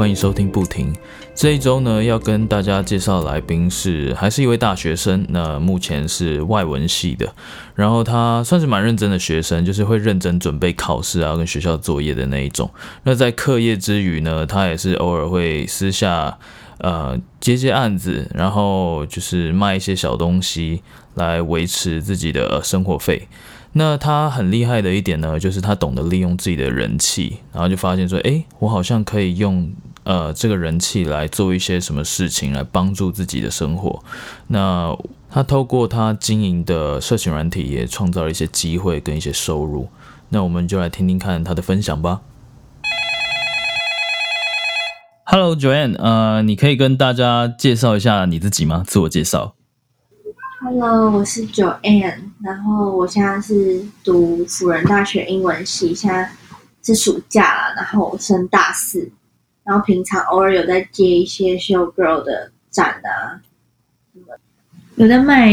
欢迎收听不停。这一周呢，要跟大家介绍来宾是还是一位大学生，那目前是外文系的，然后他算是蛮认真的学生，就是会认真准备考试啊，跟学校作业的那一种。那在课业之余呢，他也是偶尔会私下呃接接案子，然后就是卖一些小东西来维持自己的生活费。那他很厉害的一点呢，就是他懂得利用自己的人气，然后就发现说，诶，我好像可以用呃这个人气来做一些什么事情，来帮助自己的生活。那他透过他经营的社群软体，也创造了一些机会跟一些收入。那我们就来听听看他的分享吧。Hello Joanne，呃，你可以跟大家介绍一下你自己吗？自我介绍。Hello，我是 Joanne，然后我现在是读辅仁大学英文系，现在是暑假了，然后我升大四，然后平常偶尔有在接一些 show girl 的展啊，什么有在卖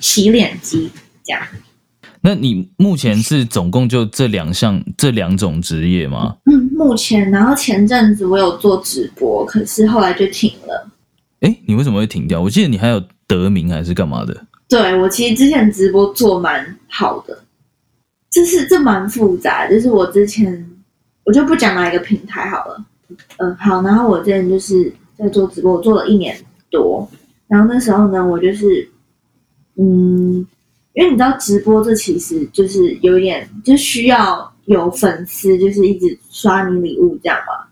洗脸机这样。那你目前是总共就这两项这两种职业吗？嗯，目前，然后前阵子我有做直播，可是后来就停了。哎，你为什么会停掉？我记得你还有得名还是干嘛的？对我其实之前直播做蛮好的，就是这蛮复杂，就是我之前我就不讲哪一个平台好了，嗯，好，然后我之前就是在做直播，我做了一年多，然后那时候呢，我就是，嗯，因为你知道直播这其实就是有一点就需要有粉丝，就是一直刷你礼物这样嘛，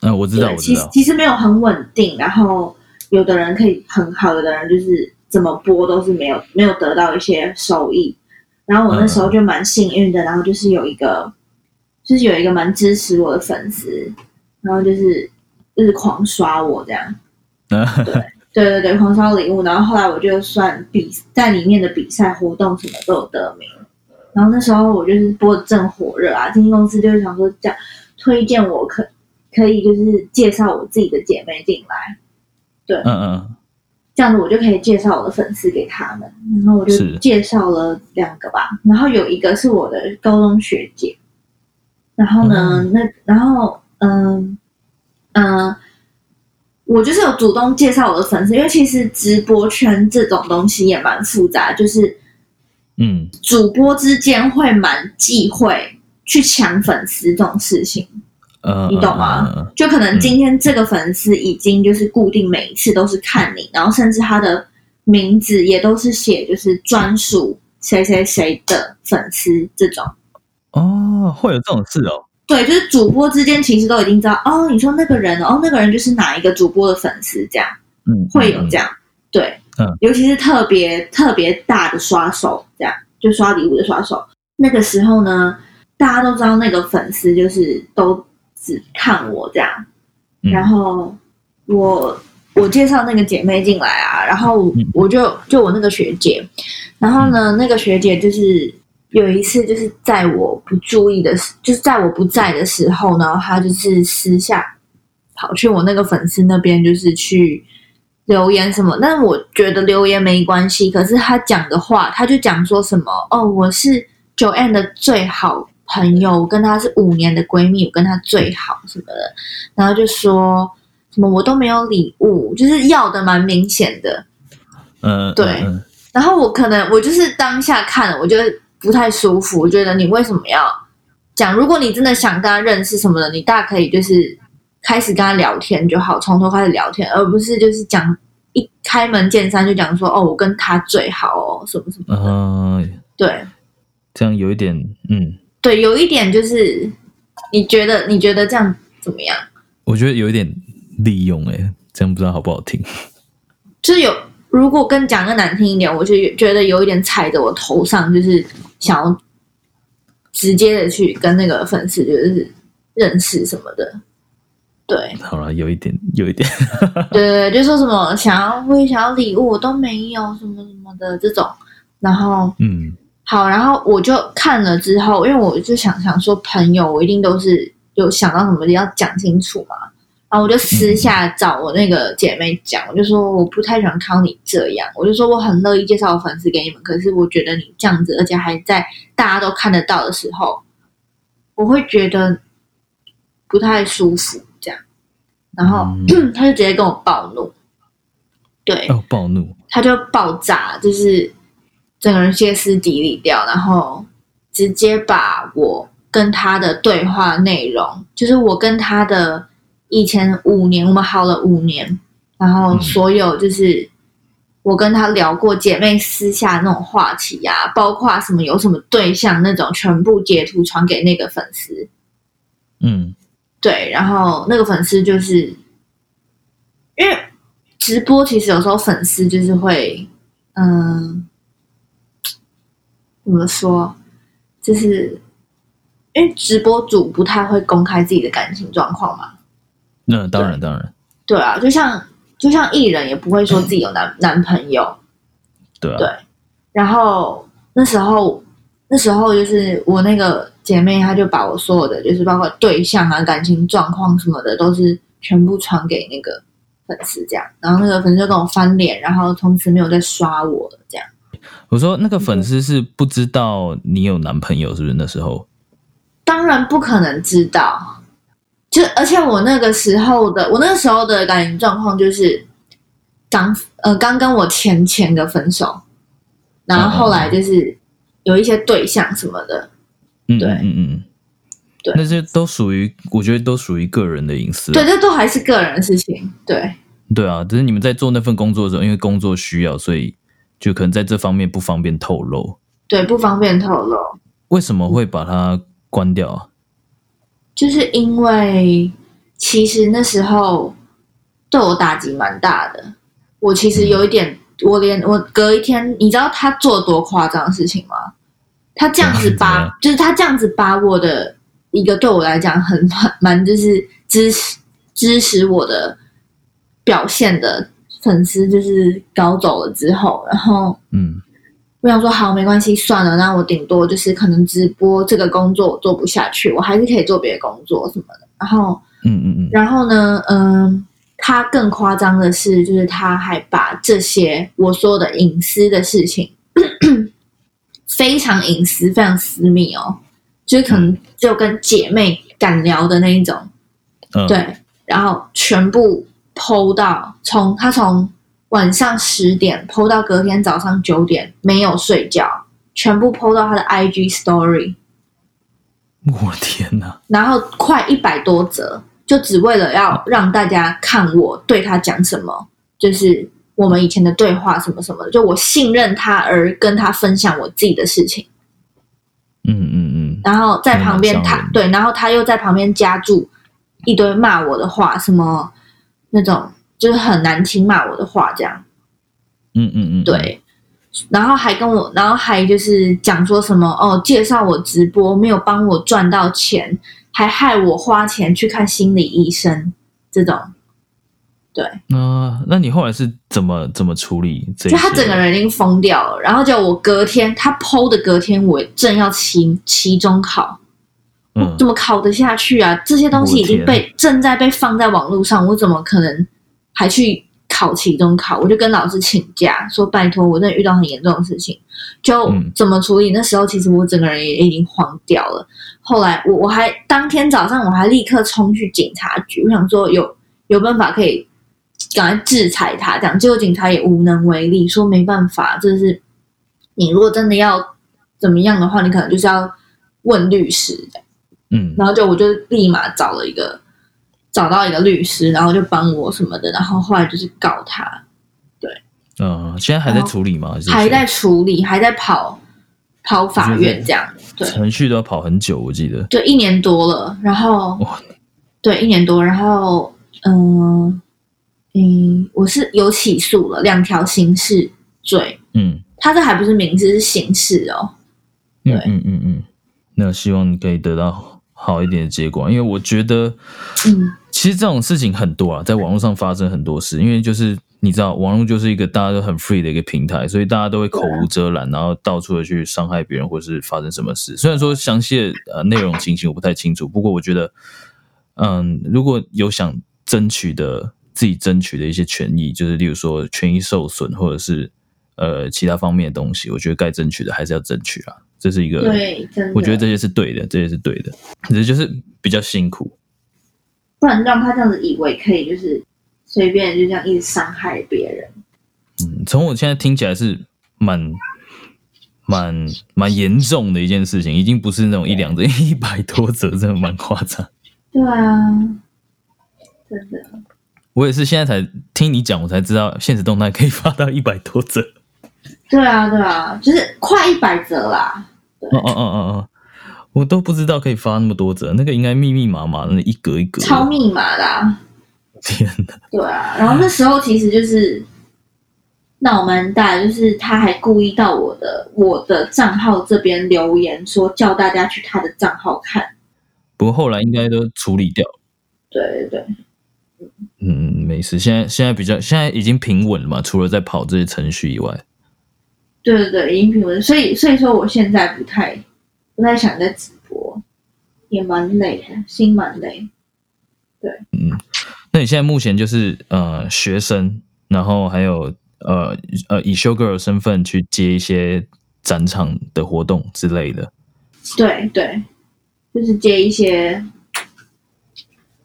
嗯、我知道，我知道。其实其实没有很稳定，然后有的人可以很好，有的人就是怎么播都是没有没有得到一些收益。然后我那时候就蛮幸运的，然后就是有一个就是有一个蛮支持我的粉丝，然后就是就是狂刷我这样，对对对，狂刷礼物。然后后来我就算比在里面的比赛活动什么都有得名，然后那时候我就是播的正火热啊，经纪公司就是想说这样推荐我可可以就是介绍我自己的姐妹进来，对。嗯嗯，这样子我就可以介绍我的粉丝给他们。然后我就介绍了两个吧，然后有一个是我的高中学姐，然后呢，那然后嗯嗯。我就是有主动介绍我的粉丝，因为其实直播圈这种东西也蛮复杂，就是嗯主播之间会蛮忌讳去抢粉丝这种事情。呃，你懂吗就可能今天这个粉丝已经就是固定每一次都是看你，然后甚至他的名字也都是写就是专属谁谁谁的粉丝这种。哦，会有这种事哦。对，就是主播之间其实都已经知道哦，你说那个人哦，那个人就是哪一个主播的粉丝，这样嗯，会有这样。对，嗯，尤其是特别特别大的刷手，这样就刷礼物的刷手。那个时候呢，大家都知道那个粉丝就是都只看我这样，嗯。然后我我介绍那个姐妹进来啊，然后嗯。我就就我那个学姐，然后呢，那个学姐就是有一次就是在我不注意的时，就是在我不在的时候呢，他就是私下跑去我那个粉丝那边，就是去留言什么。但我觉得留言没关系，可是他讲的话，他就讲说什么哦，我是 Joanne 的最好朋友，我跟她是五年的闺蜜，我跟她最好什么的，然后就说什么我都没有礼物，就是要的蛮明显的。嗯，对嗯嗯然后我可能我就是当下看了，我觉得不太舒服。我觉得你为什么要讲？如果你真的想跟他认识什么的，你大可以就是开始跟他聊天就好，从头开始聊天，而不是就是讲一开门见山就讲说哦，我跟他最好哦，什么什么的。嗯，对这样有一点，嗯，对，有一点就是你觉得你觉得这样怎么样？我觉得有一点利用，哎，这样不知道好不好听。就是有，如果跟讲的难听一点，我就觉得有一点踩着我头上，就是想要直接的去跟那个粉丝就是认识什么的。对好了，有一点，有一点，对对，对就说什么想要我也想要礼物，我都没有什么什么的这种。然后嗯好，然后我就看了之后，因为我就想想说，朋友我一定都是有想到什么要讲清楚嘛。然后我就私下找我那个姐妹讲，我就说我不太喜欢看到你这样，我就说我很乐意介绍我粉丝给你们，可是我觉得你这样子，而且还在大家都看得到的时候，我会觉得不太舒服。这样，然后、嗯。他就直接跟我暴怒，对，哦，暴怒，他就爆炸，就是整个人歇斯底里掉，然后直接把我跟他的对话内容，就是我跟他的以前五年，我们好了五年，然后嗯所有就是我跟他聊过姐妹私下那种话题啊，包括什么有什么对象那种，全部截图传给那个粉丝。嗯对，然后那个粉丝就是因为直播，其实有时候粉丝就是会，嗯，怎么说，就是因为直播主不太会公开自己的感情状况嘛。那当然当然，对啊，就像就像艺人也不会说自己有男男朋友，对啊，对然后那时候那时候就是我那个姐妹，她就把我所有的就是包括对象啊、感情状况什么的，都是全部传给那个粉丝这样。然后那个粉丝就跟我翻脸，然后从此没有再刷我了这样。我说那个粉丝是不知道你有男朋友，是不是那时候？当然不可能知道，就而且我那个时候的我那个时候的感情状况就是刚呃刚跟我前前的分手，然后后来就是有一些对象什么的，嗯对嗯嗯嗯，对那些都属于，我觉得都属于个人的隐私啊。对，这都还是个人的事情，对。对啊，只是你们在做那份工作的时候，因为工作需要，所以就可能在这方面不方便透露。对，不方便透露，为什么会把它关掉啊？就是因为其实那时候对我打击蛮大的。我其实有一点，我连我隔一天，你知道他做多夸张的事情吗？他这样子把样，就是他这样子把我的一个对我来讲很蛮蛮就是支持支持我的表现的粉丝，就是搞走了之后，然后嗯我想说好，没关系，算了，那我顶多就是可能直播这个工作我做不下去，我还是可以做别的工作什么的。然后，嗯嗯嗯，然后呢，嗯，他更夸张的是，就是他还把这些我说的隐私的事情，非常隐私、非常私密哦，就是可能只有跟姐妹敢聊的那一种，嗯，对，然后全部剖到从他从晚上十点剖到隔天早上九点没有睡觉，全部剖到他的 IG Story，我的天哪！然后快一百多则，就只为了要让大家看我对他讲什么，就是我们以前的对话什么什么的，就我信任他而跟他分享我自己的事情。嗯嗯嗯，然后在旁边他对，然后他又在旁边加注一堆骂我的话，什么那种就是很难听骂我的话，这样嗯嗯嗯，对。然后还跟我，然后还就是讲说什么哦，介绍我直播没有帮我赚到钱，还害我花钱去看心理医生，这种，对，那那你后来是怎么怎么处理这？就他整个人已经疯掉了。然后就我隔天他剖的隔天，我正要期期中考，嗯怎么考得下去啊？这些东西已经被正在被放在网络上，我怎么可能还去考期中考？我就跟老师请假，说拜托，我真的遇到很严重的事情，就嗯怎么处理？那时候其实我整个人也已经慌掉了。后来我我还当天早上我还立刻冲去警察局，我想说有有办法可以赶快制裁他，这样结果警察也无能为力，说没办法，这是你如果真的要怎么样的话，你可能就是要问律师这样嗯然后就我就立马找了一个找到一个律师，然后就帮我什么的，然后后来就是告他，对嗯，现在还在处理吗？还在处理，还在跑跑法院这样，对。程序都要跑很久，我记得。对，一年多了，然后哇。对一年多，然后嗯嗯，我是有起诉了两条刑事罪，嗯。他这还不是民事，是刑事哦，嗯对。嗯嗯嗯，那希望你可以得到好一点的结果，因为我觉得嗯其实这种事情很多啊，在网络上发生很多事，因为就是你知道，网络就是一个大家都很 free 的一个平台，所以大家都会口无遮拦，然后到处的去伤害别人，或是发生什么事。虽然说详细的呃内容情形我不太清楚，不过我觉得，嗯，如果有想争取的自己争取的一些权益，就是例如说权益受损，或者是呃其他方面的东西，我觉得该争取的还是要争取啊，这是一个对，我觉得这些是对的，这些是对的，只是就是比较辛苦。不能让他这样子以为可以就是随便就这样一直伤害别人。嗯，从我现在听起来是蛮蛮蛮严重的一件事情，已经不是那种一两折，一百多折，真的蛮夸张。对啊，真的。我也是现在才听你讲，我才知道现实动态可以发到一百多折。对啊，对啊，就是快一百折啦。哦哦哦哦哦，我都不知道可以发那么多折，那个应该密密麻麻的，一格一格。超密码的。啊。天哪！对啊，然后那时候其实就是闹蛮大，就是他还故意到我的我的账号这边留言说叫大家去他的账号看。不过后来应该都处理掉。对对对。嗯，没事。现在现在比较现在已经平稳了嘛，除了在跑这些程序以外。对对对，已经平稳。所以所以说，我现在不太不太想在直播，也蛮累的，心蛮累。对，嗯。那你现在目前就是呃学生，然后还有呃呃以 show girl 身份去接一些展场的活动之类的。对对，就是接一些。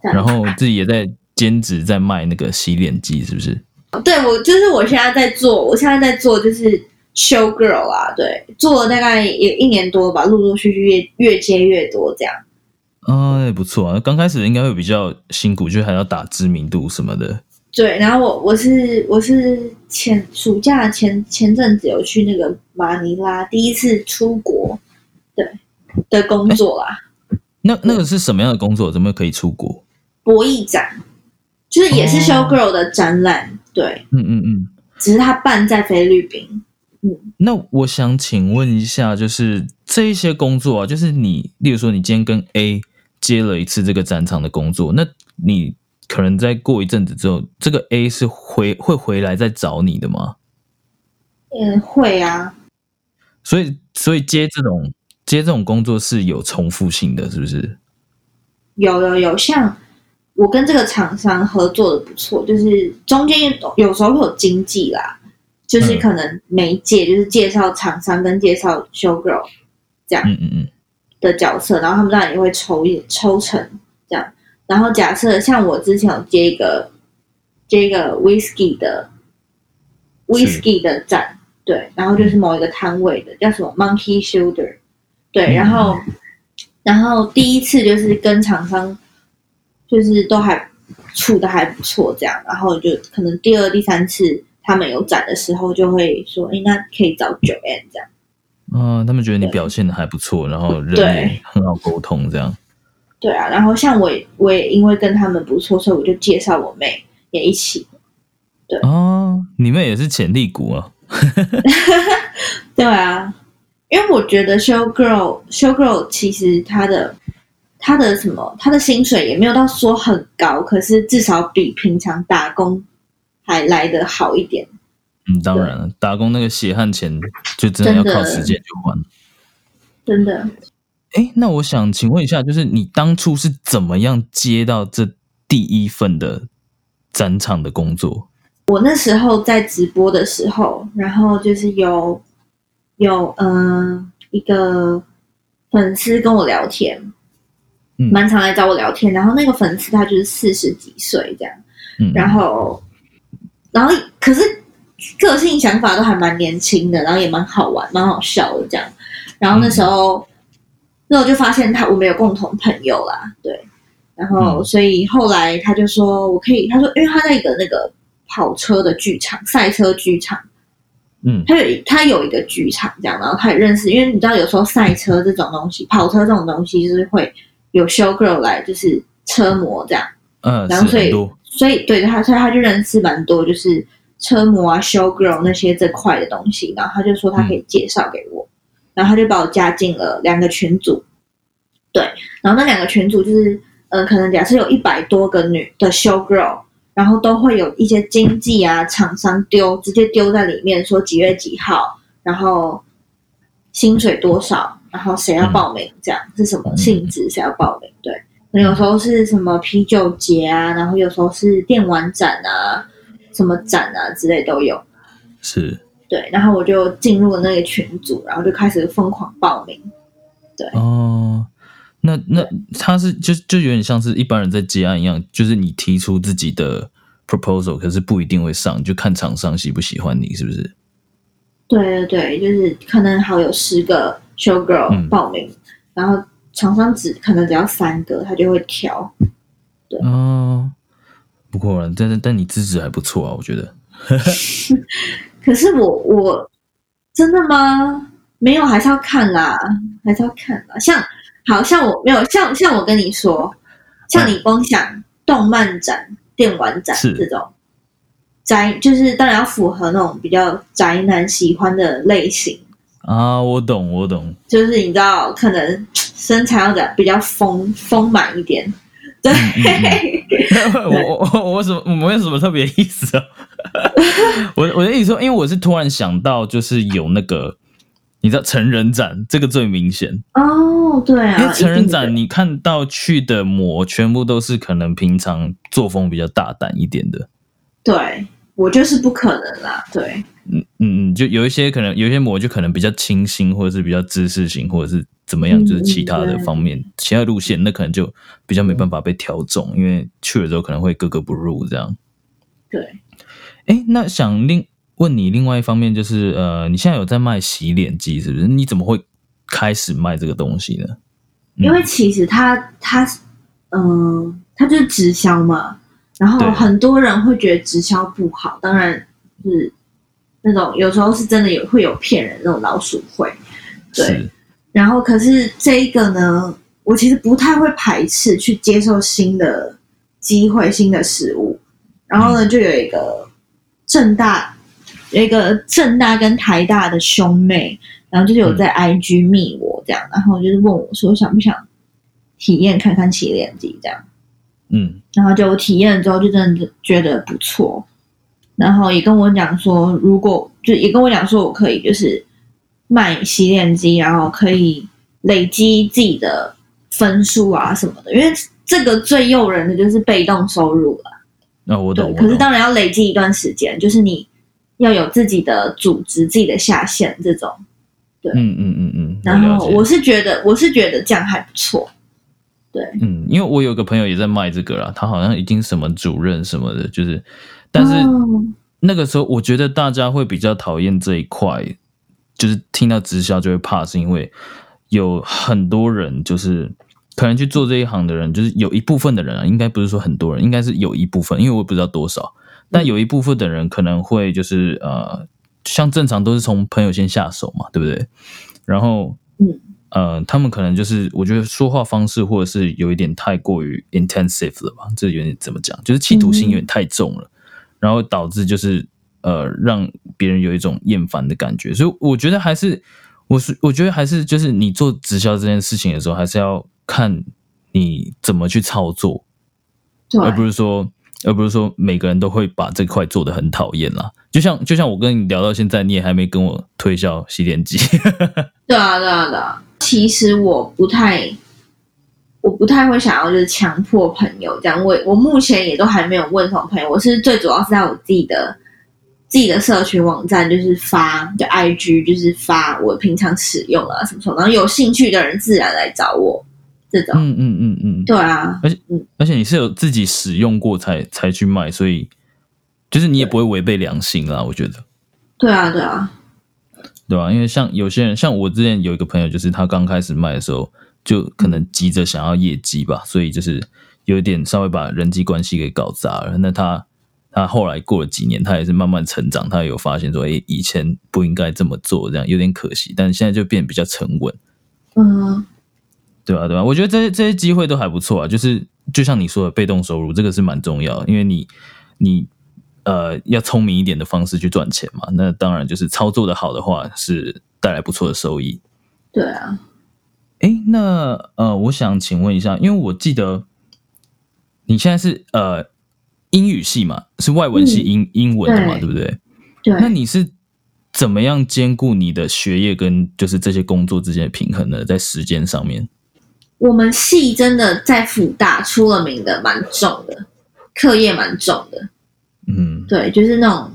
然后自己也在兼职，在卖那个洗脸机，是不是？对，我就是我现在在做，我现在在做就是 show girl 啊，对，做了大概也一年多吧，陆陆续续越越接越多这样。啊，也不错啊。刚开始应该会比较辛苦，就还要打知名度什么的。对，然后我我是我是前暑假前前阵子有去那个马尼拉，第一次出国，对的工作啦。那那个是什么样的工作？怎么可以出国？博弈展，就是也是 Show Girl 的展览，对，嗯嗯嗯，只是他办在菲律宾。嗯，那我想请问一下，就是这一些工作啊，就是你，例如说你今天跟 A 接了一次这个展场的工作，那你可能在过一阵子之后，这个 A 是回会回来再找你的吗？嗯，会啊。所以，所以接这种接这种工作是有重复性的，是不是？有有有，像。我跟这个厂商合作的不错，就是中间有时候会有经济啦，就是可能媒介就是介绍厂商跟介绍 show girl 这样的角色，然后他们当然也会抽一抽成这样。然后假设像我之前有接一个接一个 whisky 的 whisky 的展，对，然后就是某一个摊位的叫什么 Monkey Shoulder，对，然后然后第一次就是跟厂商。就是都还处的还不错，这样，然后就可能第二、第三次他们有展的时候，就会说：“哎，那可以找九 N 这样。”嗯，他们觉得你表现的还不错，然后人也很好沟通，这样。对啊，然后像我，我也因为跟他们不错，所以我就介绍我妹也一起。对哦，你妹也是潜力股啊。对啊，因为我觉得 Show Girl，Show Girl 其实她的。他的什么？他的薪水也没有到说很高，可是至少比平常打工还来得好一点。嗯，当然了，打工那个血汗钱就真的要靠时间去还。真的。哎，那我想请问一下，就是你当初是怎么样接到这第一份的展场的工作？我那时候在直播的时候，然后就是有有嗯一个粉丝跟我聊天。嗯蛮常来找我聊天，然后那个粉丝他就是四十几岁这样，然后，然后可是个性想法都还蛮年轻的，然后也蛮好玩、蛮好笑的这样。然后那时候，那我就发现他我们有共同朋友啦，对。然后所以后来他就说我可以，他说因为他在一个那个跑车的剧场、赛车剧场，嗯，他有他有一个剧场这样，然后他也认识，因为你知道有时候赛车这种东西、跑车这种东西就是会。有 show girl 来就是车模这样，嗯，然后所以所以对他，所以他就认识蛮多就是车模啊 show girl 那些这块的东西，然后他就说他可以介绍给我，然后他就把我加进了两个群组，对，然后那两个群组就是，呃，可能假设有一百多个女的 show girl，然后都会有一些经济啊厂商丢直接丢在里面，说几月几号，然后薪水多少。然后谁要报名？这样是什么性质？谁要报名？对，可能有时候是什么啤酒节啊，然后有时候是电玩展啊，什么展啊之类都有。是，对。然后我就进入了那个群组，然后就开始疯狂报名。对。哦，那那他是就就有点像是一般人在接案一样，就是你提出自己的 proposal，可是不一定会上，就看厂商喜不喜欢你，是不是？对对对，就是可能好有十个 show girl 嗯报名，然后厂商只可能只要三个，他就会挑。对哦，不过啊但但但你资质还不错啊，我觉得。可是我我真的吗？没有，还是要看啦，还是要看啦。像好像我没有像像我跟你说，像你光想动漫展、电玩展这种宅，就是当然要符合那种比较宅男喜欢的类型，啊，我懂，我懂。就是你知道，可能身材要比较丰丰满一点。对，我我我我什么我没有什么特别意思啊？我我的意思说，因为我是突然想到，就是有那个你知道成人展这个最明显，哦，对啊，因为成人展你看到去的模全部都是可能平常作风比较大胆一点的，对我就是不可能啦，对，嗯嗯嗯，就有一些可能有一些模就可能比较清新，或者是比较知识型，或者是怎么样，嗯就是其他的方面、其他路线，那可能就比较没办法被挑中，因为去了之后可能会格格不入这样。对，哎，那想另问你另外一方面就是，呃，你现在有在卖洗脸机是不是？你怎么会开始卖这个东西呢？嗯因为其实它它嗯、它就是直销嘛，然后很多人会觉得直销不好，当然是那种有时候是真的有会有骗人那种老鼠会，对。然后可是这一个呢，我其实不太会排斥去接受新的机会、新的事物。然后呢，就有一个正大有一个正大跟台大的兄妹，然后就是有在 IG 密我这样，然后就是问我说想不想体验看看洗脸机这样。嗯然后就体验了之后，就真的觉得不错。然后也跟我讲说，如果就也跟我讲说，我可以就是卖洗脸机，然后可以累积自己的分数啊什么的。因为这个最诱人的就是被动收入了，那、我懂，可是。当然要累积一段时间，就是你要有自己的组织、自己的下线这种。对嗯嗯嗯嗯，然后我是觉得，我是觉得这样还不错。对，嗯，因为我有个朋友也在卖这个啦，他好像已经什么主任什么的，就是，但是哦。那个时候我觉得大家会比较讨厌这一块，就是听到直销就会怕，是因为有很多人就是可能去做这一行的人，就是有一部分的人啊，应该不是说很多人，应该是有一部分，因为我也不知道多少，但有一部分的人可能会就是呃，像正常都是从朋友先下手嘛，对不对？然后嗯。呃，他们可能就是我觉得说话方式或者是有一点太过于 intensive 了吧，这有点怎么讲，就是企图心有点太重了，然后导致就是呃让别人有一种厌烦的感觉，所以我觉得还是我是我觉得还是就是你做直销这件事情的时候，还是要看你怎么去操作，对，而不是说而不是说每个人都会把这块做得很讨厌啦。就像就像我跟你聊到现在，你也还没跟我推销洗脸机，对啊，对啊，对啊。其实我不太，我不太会想要就是强迫朋友这样。我我目前也都还没有问什么朋友，我是最主要是在我自己的自己的社群网站，就是发就 IG，就是发我平常使用啊什么什么，然后有兴趣的人自然来找我这种。嗯嗯嗯嗯，对啊，而且而且你是有自己使用过才才去卖，所以就是你也不会违背良心啦，我觉得。对啊，对啊，对啊、因为像有些人，像我之前有一个朋友，就是他刚开始卖的时候，就可能急着想要业绩吧，所以就是有一点稍微把人际关系给搞砸了。那他他后来过了几年，他也是慢慢成长，他有发现说，诶，以前不应该这么做，这样有点可惜。但是现在就变得比较沉稳，嗯，对吧、对吧、我觉得这些这些机会都还不错啊，就是就像你说的，被动收入这个是蛮重要的，因为你你呃要聪明一点的方式去赚钱嘛。那当然就是操作的好的话，是带来不错的收益。对啊，诶，那呃，我想请问一下，因为我记得你现在是呃英语系嘛，是外文系嗯英、英文的嘛，对对不对？对。那你是怎么样兼顾你的学业跟就是这些工作之间的平衡呢？在时间上面？我们系真的在辅大出了名的蛮重的，课业蛮重的。嗯，对，就是那种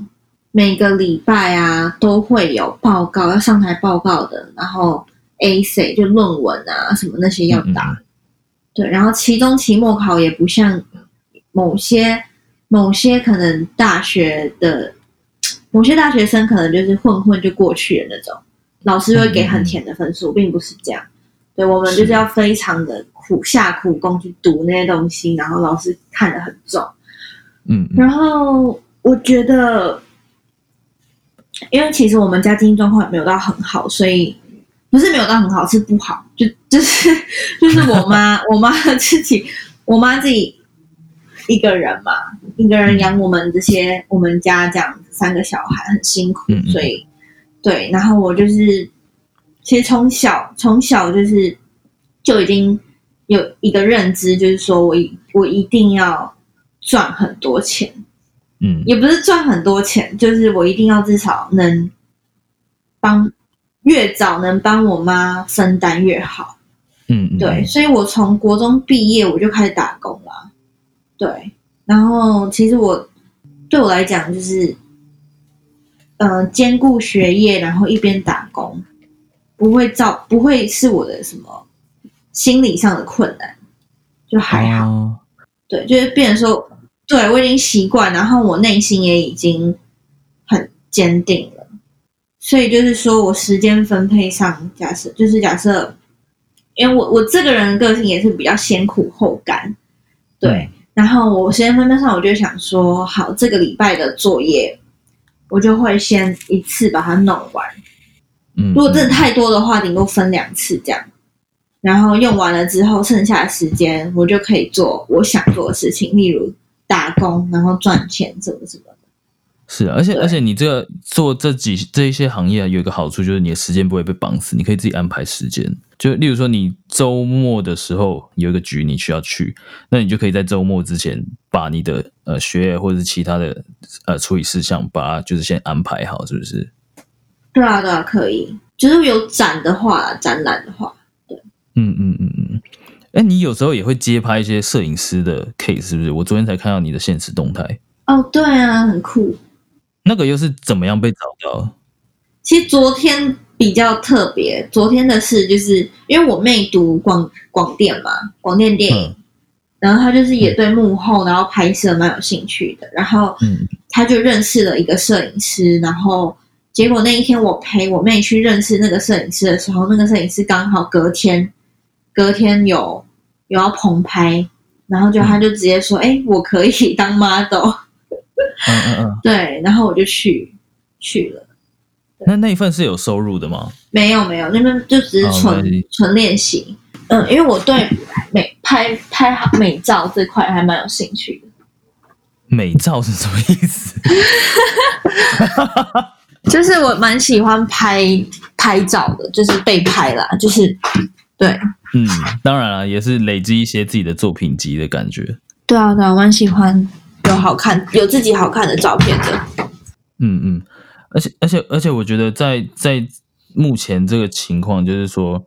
每个礼拜啊都会有报告要上台报告的，然后 A C 就论文啊什么那些要打。对，然后期中、期末考也不像某些某些可能大学的某些大学生可能就是混混就过去的那种，老师会给很甜的分数，并不是这样。对我们就是要非常的苦下苦功去读那些东西，然后老师看得很重。嗯，然后我觉得，因为其实我们家经济状况也没有到很好，所以不是没有到很好，是不好。就 就是就是我妈，我妈自己，我妈自己一个人嘛，一个人养我们这些，我们家这样三个小孩很辛苦，嗯嗯所以对。然后我就是，其实从小从小就是就已经有一个认知，就是说我一我一定要赚很多钱。嗯也不是赚很多钱，就是我一定要至少能帮越早能帮我妈分担越好。嗯嗯，对，所以我从国中毕业我就开始打工了。对，然后其实我对我来讲就是，呃，兼顾学业，然后一边打工，不会造不会是我的什么心理上的困难，就还好。哦对，就是变成说，对我已经习惯，然后我内心也已经很坚定了，所以就是说我时间分配上，假设就是假设，因为我我这个人的个性也是比较先苦后甘，对，然后我时间分配上，我就想说，好，这个礼拜的作业，我就会先一次把它弄完，嗯，如果真的太多的话，顶多分两次这样。然后用完了之后，剩下的时间我就可以做我想做的事情，例如打工，然后赚钱，什么什么的。是啊，而且而且你这个做这几这一些行业啊有一个好处就是你的时间不会被绑死，你可以自己安排时间。就例如说你周末的时候有一个局你需要去，那你就可以在周末之前把你的呃学业或者是其他的呃处理事项把它就是先安排好，是不是？对啊，对啊，可以。就是有展的话，展览的话，对嗯嗯嗯嗯。哎，你有时候也会接拍一些摄影师的 case，是不是？我昨天才看到你的现实动态，哦，对啊，很酷。那个又是怎么样被找到？其实昨天比较特别，昨天的事就是因为我妹读广广电嘛，广电电影，嗯。然后她就是也对幕后然后拍摄蛮有兴趣的，然后嗯。她就认识了一个摄影师，然后结果那一天我陪我妹去认识那个摄影师的时候，那个摄影师刚好隔天隔天有有要棚拍，然后就他就直接说，哎、我可以当 model，嗯嗯嗯。对，然后我就去去了。那那一份是有收入的吗？没有没有，那边就只是哦纯、纯练习。嗯，因为我对美拍拍好美照这块还蛮有兴趣的。美照是什么意思？就是我蛮喜欢拍拍照的，就是被拍啦，就是对嗯，当然了，也是累积一些自己的作品集的感觉。对啊对啊，我蛮喜欢有好看有自己好看的照片的。嗯嗯，而且而且而且，我觉得在在目前这个情况，就是说，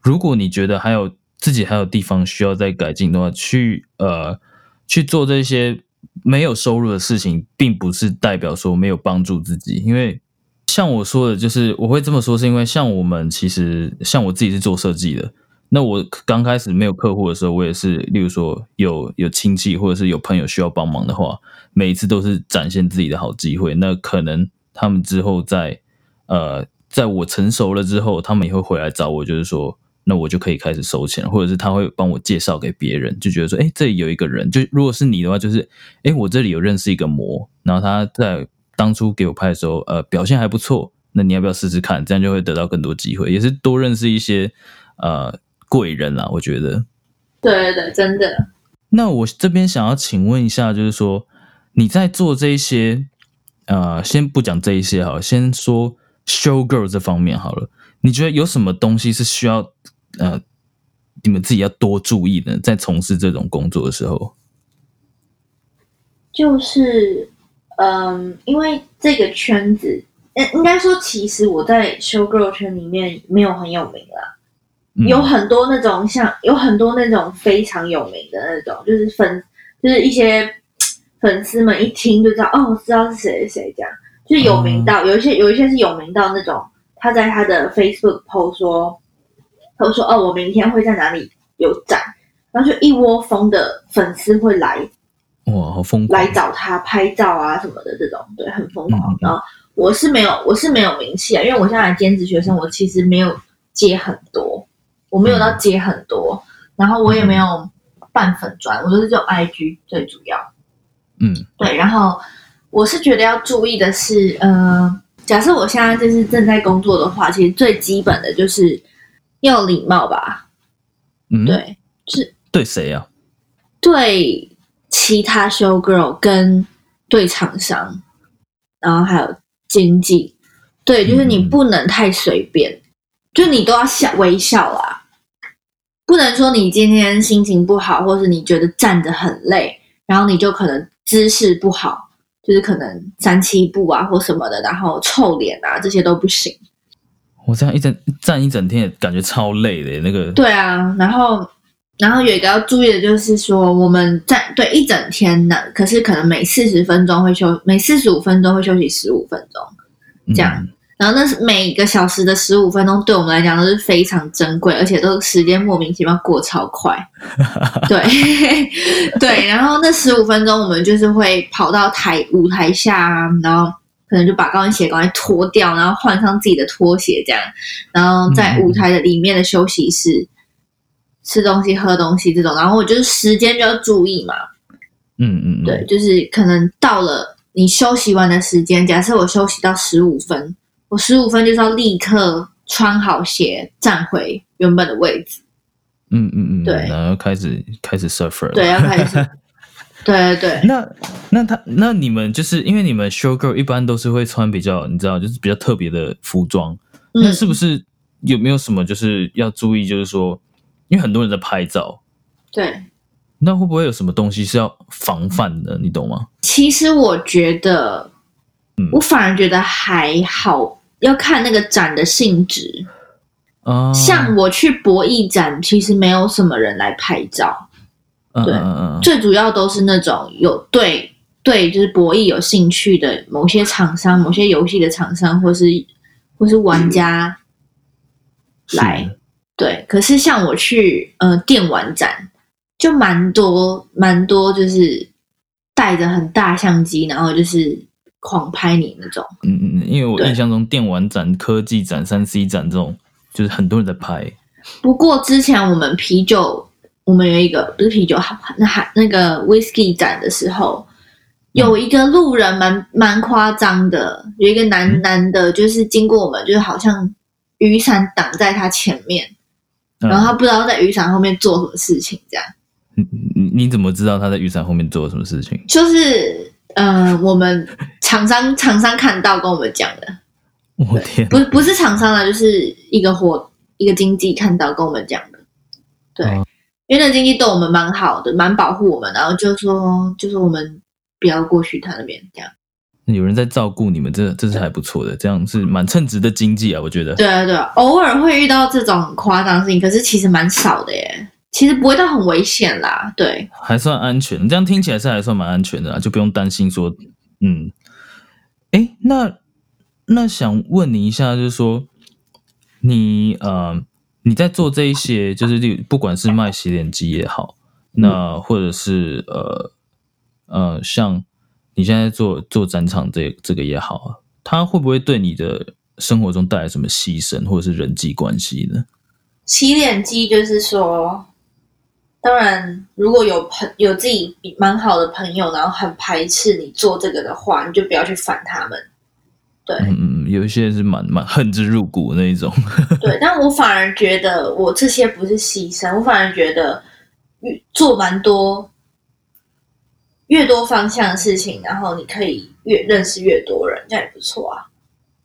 如果你觉得还有自己还有地方需要再改进的话，去呃去做这些没有收入的事情，并不是代表说没有帮助自己，因为像我说的，就是我会这么说，是因为像我们其实像我自己是做设计的。那我刚开始没有客户的时候，我也是，例如说有有亲戚或者是有朋友需要帮忙的话，每一次都是展现自己的好机会。那可能他们之后在呃，在我成熟了之后，他们也会回来找我，就是说，那我就可以开始收钱，或者是他会帮我介绍给别人，就觉得说，哎，这里有一个人，就如果是你的话，就是，哎，我这里有认识一个模，然后他在当初给我拍的时候，呃，表现还不错，那你要不要试试看？这样就会得到更多机会，也是多认识一些呃贵人啦，我觉得。对对对，真的。那我这边想要请问一下，就是说你在做这一些，呃，先不讲这一些好了，先说 show girl 这方面好了。你觉得有什么东西是需要呃你们自己要多注意的，在从事这种工作的时候？就是，嗯，因为这个圈子，应应该说，其实我在 show girl 圈里面没有很有名啦，嗯。有很多那种像有很多那种非常有名的那种，就是粉，就是一些粉丝们一听就知道，哦，知道是谁谁谁这样，就是有名到、有一些有一些是有名到那种，他在他的 Facebook post 说，他说哦，我明天会在哪里有展，然后就一窝蜂的粉丝会来哇，好疯狂。来！找他拍照啊什么的，这种对，很疯狂。然后我是没有，我是没有名气啊，因为我现在兼职学生，我其实没有接很多，我没有到接很多，然后我也没有办粉砖，我都是用 IG 最主要。嗯。对，然后我是觉得要注意的是，呃，假设我现在就是正在工作的话，其实最基本的就是要有礼貌吧，嗯，，对，是对谁啊？对其他 show girl 跟对厂商，然后还有经济，对，就是你嗯。不能太随便，就你都要笑微笑啦，不能说你今天心情不好，或是你觉得站着很累，然后你就可能姿势不好，就是可能三七步啊或什么的，然后臭脸啊这些都不行。我这样一整站一整天，感觉超累的。那个，对啊，然后然后有一个要注意的就是说，我们站对一整天呢，可是可能每四十分钟会休，每四十五分钟会休息十五分钟，嗯这样然后那是每个小时的十五分钟，对我们来讲都是非常珍贵，而且都时间莫名其妙过超快。对对，然后那十五分钟我们就是会跑到台舞台下啊，然后可能就把高跟鞋赶快脱掉，然后换上自己的拖鞋这样，然后在舞台的里面的休息室吃东西、喝东西这种，然后我就是时间就要注意嘛，嗯嗯，嗯对，，就是可能到了你休息完的时间，假设我休息到十五分，我十五分就是要立刻穿好鞋站回原本的位置，嗯嗯嗯，对然后开始开始 suffer 了。对，要开始，对对对，那那他那你们就是因为你们 show girl 一般都是会穿比较你知道就是比较特别的服装，那嗯是不是有没有什么就是要注意？就是说，因为很多人在拍照，对。那会不会有什么东西是要防范的？你懂吗？其实我觉得，嗯我反而觉得还好，要看那个展的性质。啊，像我去博弈展，其实没有什么人来拍照，对最主要都是那种有对对就是博弈有兴趣的某些厂商、某些游戏的厂商，或是或是玩家是来。对，可是像我去呃电玩展，就蛮多蛮多，就是带着很大相机，然后就是狂拍你那种。嗯嗯嗯，因为我印象中电玩展、科技展、三 C 展这种，就是很多人在拍。不过之前我们啤酒，我们有一个不是啤酒，那还那个 whisky 展的时候，有一个路人蛮蛮夸张的，有一个男嗯男的，就是经过我们，就是好像雨伞挡在他前面，嗯然后他不知道在雨伞后面做什么事情，这样你你你怎么知道他在雨伞后面做了什么事情？就是呃，我们厂商厂商看到跟我们讲的，我天，不不是厂商啊，就是一个活一个经纪看到跟我们讲的，对，哦。因为那经济对我们蛮好的，蛮保护我们，然后就说就说我们不要过去他那边这样。有人在照顾你们，这这是还不错的，这样是蛮称职的经济啊，我觉得。对啊对啊，偶尔会遇到这种很夸张的事情，可是其实蛮少的耶，其实不会到很危险啦。对，还算安全，这样听起来是还算蛮安全的啦，就不用担心说，嗯，哎，那那想问你一下，就是说，你呃你在做这一些，就是不管是卖洗脸机也好，那或者是呃呃像你现在做做展场这这个也好啊，它会不会对你的生活中带来什么牺牲或者是人际关系呢？洗脸机就是说，当然如果有朋有自己蛮好的朋友，然后很排斥你做这个的话，你就不要去烦他们。对，嗯嗯，嗯，有一些是蛮蛮恨之入骨那一种。对，但我反而觉得我这些不是牺牲，我反而觉得越做蛮多越多方向的事情，然后你可以越认识越多人，这样也不错啊。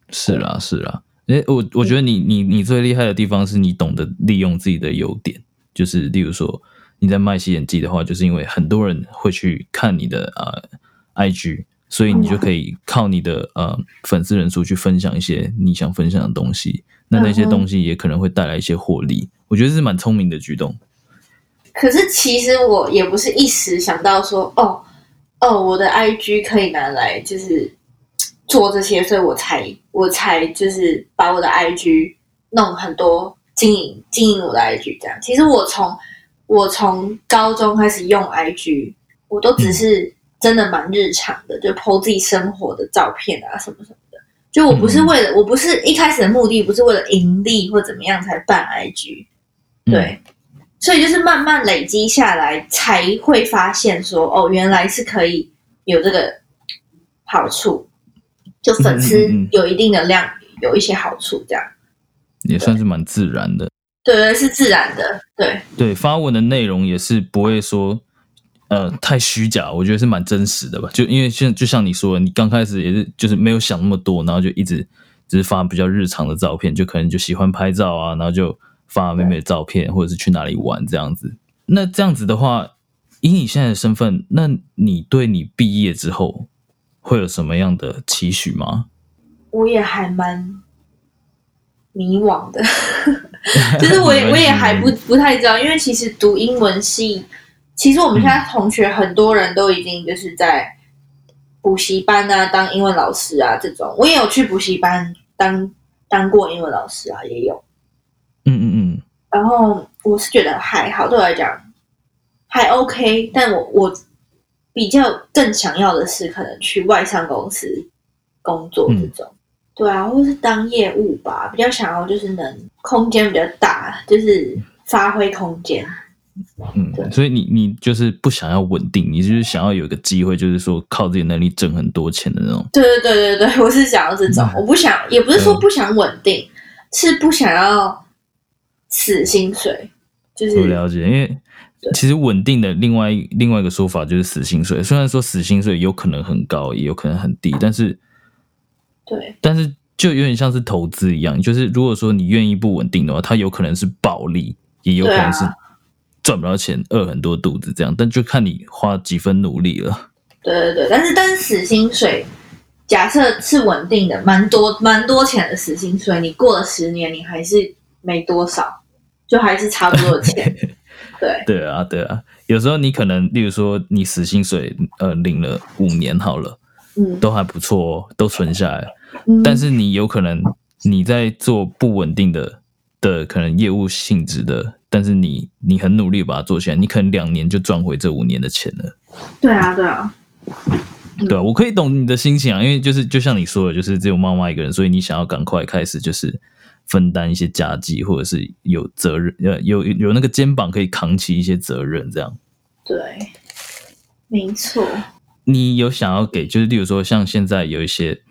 是啦，是啦。诶，我我觉得你你你最厉害的地方是你懂得利用自己的优点，就是例如说你在卖洗脸机的话，就是因为很多人会去看你的呃 IG，所以你就可以靠你的呃粉丝人数去分享一些你想分享的东西，那那些东西也可能会带来一些获利。我觉得是蛮聪明的举动。可是其实我也不是一时想到说，哦哦，我的 IG 可以拿来就是做这些，所以我才我才就是把我的 IG 弄很多经营经营我的 IG 这样。其实我从我从高中开始用 IG，我都只是真的蛮日常的，就 po 自己生活的照片啊什么什么的。就我不是为了，我不是一开始的目的不是为了盈利或怎么样才办 IG，对，所以就是慢慢累积下来才会发现说，哦，原来是可以有这个好处，就粉丝有一定的量，有一些好处，这样。也算是蛮自然的。对对，是自然的。对对，发文的内容也是不会说。呃，太虚假，我觉得是蛮真实的吧。就因为现就像你说的，你刚开始也是就是没有想那么多，然后就一直只是发比较日常的照片，就可能就喜欢拍照啊，然后就发妹妹的照片，或者是去哪里玩这样子。那这样子的话，以你现在的身份，那你对你毕业之后会有什么样的期许吗？我也还蛮迷惘的，就是我也我也还不不太知道，因为其实读英文系。其实我们现在同学很多人都已经就是在补习班啊，当英文老师啊这种。我也有去补习班当当过英文老师啊，也有。嗯嗯嗯。然后我是觉得还好，对我来讲还 OK。但我我比较更想要的是可能去外商公司工作这种。对啊，或是当业务吧，比较想要就是能空间比较大，就是发挥空间。嗯，所以你你就是不想要稳定，你就是想要有一个机会，就是说靠自己能力挣很多钱的那种。对对对对对，我是想要这种，我不想，也不是说不想稳定，是不想要死薪水。就是不了解，因为其实稳定的另外另外一个说法就是死薪水。虽然说死薪水有可能很高，也有可能很低，但是对，但是就有点像是投资一样，就是如果说你愿意不稳定的话，它有可能是暴利，也有可能是。赚不到钱，饿很多肚子，这样，但就看你花几分努力了。对对对，但是但是死薪水，假设是稳定的，蛮多蛮多钱的死薪水，你过了十年，你还是没多少，就还是差不多的钱。对对啊对啊，有时候你可能，例如说你死薪水，呃，领了五年好了，嗯，都还不错哦，都存下来，但是你有可能你在做不稳定的的可能业务性质的。但是你你很努力把它做起来，你可能两年就赚回这五年的钱了。对啊，对啊，对啊，我可以懂你的心情啊，因为就是就像你说的，就是只有妈妈一个人，所以你想要赶快开始就是分担一些家计，或者是有责任，呃，有有那个肩膀可以扛起一些责任，这样。对，没错。你有想要给，就是例如说，像现在有一些。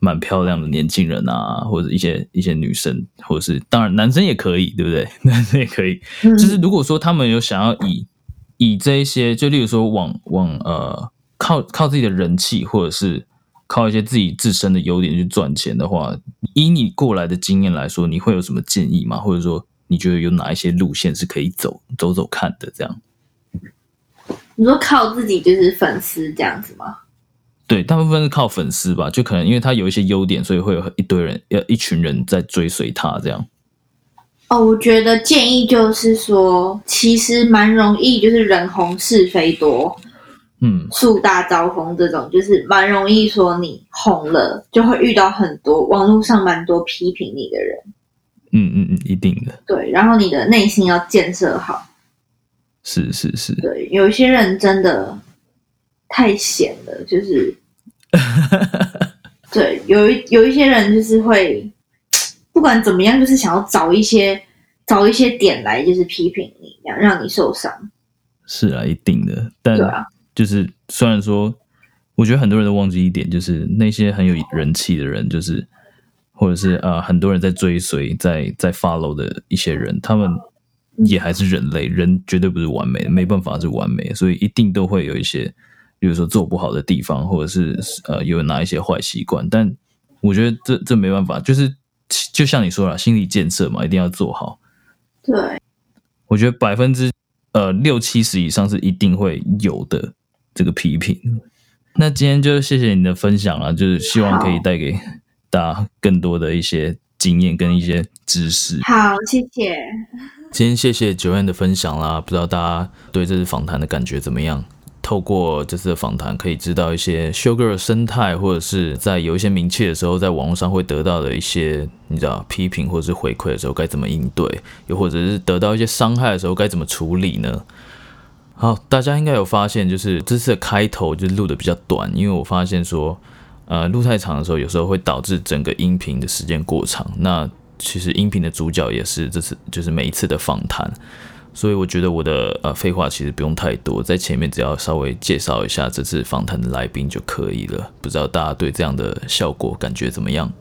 蛮漂亮的年轻人啊，或者一些一些女生，或者是当然男生也可以，对不对？男生也可以。就是如果说他们有想要以以这一些，就例如说往往呃靠靠自己的人气，或者是靠一些自己自身的优点去赚钱的话，以你过来的经验来说，你会有什么建议吗？或者说你觉得有哪一些路线是可以走走走看的？这样？你说靠自己就是粉丝这样子吗？对，大部分是靠粉丝吧，就可能因为他有一些优点，所以会有一堆人，要一群人在追随他这样。哦，我觉得建议就是说，其实蛮容易，就是人红是非多，嗯，树大招风这种，就是蛮容易说你红了，就会遇到很多网络上蛮多批评你的人。嗯嗯嗯，一定的。对，然后你的内心要建设好。是是是。对，有一些人真的。太闲了，就是，对，有一有一些人就是会，不管怎么样，就是想要找一些找一些点来，就是批评你，这样让你受伤。是啊，一定的。但就是虽然说，我觉得很多人都忘记一点，就是那些很有人气的人，就是或者是啊，很多人在追随、在在 follow 的一些人，他们也还是人类，人绝对不是完美的，没办法是完美，所以一定都会有一些。比如说做不好的地方，或者是呃有哪一些坏习惯，但我觉得这这没办法，就是就像你说了，心理建设嘛，一定要做好。对，我觉得百分之呃六七十以上是一定会有的这个批评。那今天就谢谢你的分享了，就是希望可以带给大家更多的一些经验跟一些知识。好，谢谢。今天谢谢九燕的分享啦，不知道大家对这次访谈的感觉怎么样？透过这次的访谈，可以知道一些修 girl 生态，或者是在有一些名气的时候，在网络上会得到的一些你知道批评或者是回馈的时候该怎么应对，又或者是得到一些伤害的时候该怎么处理呢？好，大家应该有发现，就是这次的开头就录的比较短，因为我发现说，呃，录太长的时候，有时候会导致整个音频的时间过长。那其实音频的主角也是这次，就是每一次的访谈。所以我觉得我的呃废话其实不用太多，在前面只要稍微介绍一下这次访谈的来宾就可以了。不知道大家对这样的效果感觉怎么样？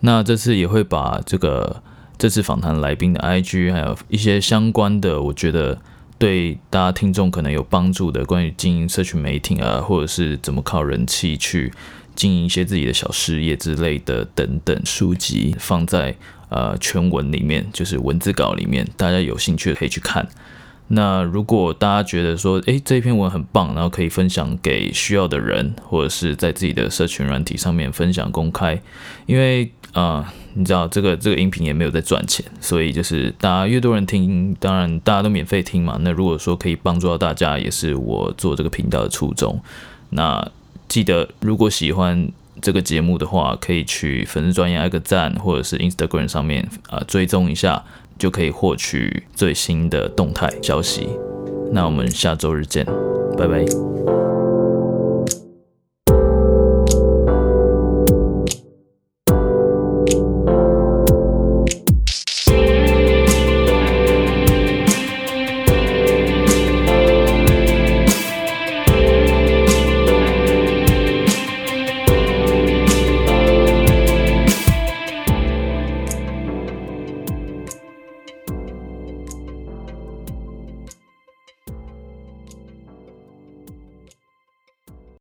那这次也会把这个这次访谈来宾的 IG，还有一些相关的，我觉得对大家听众可能有帮助的，关于经营社群媒体啊，或者是怎么靠人气去经营一些自己的小事业之类的等等书籍放在。呃，全文里面就是文字稿里面，大家有兴趣可以去看。那如果大家觉得说，诶，这篇文很棒，然后可以分享给需要的人，或者是在自己的社群软体上面分享公开，因为啊，你知道这个这个音频也没有在赚钱，所以就是大家越多人听，当然大家都免费听嘛。那如果说可以帮助到大家，也是我做这个频道的初衷。那记得如果喜欢。这个节目的话，可以去粉丝专页按个赞，或者是 Instagram 上面啊追踪一下，就可以获取最新的动态消息。那我们下周日见，拜拜。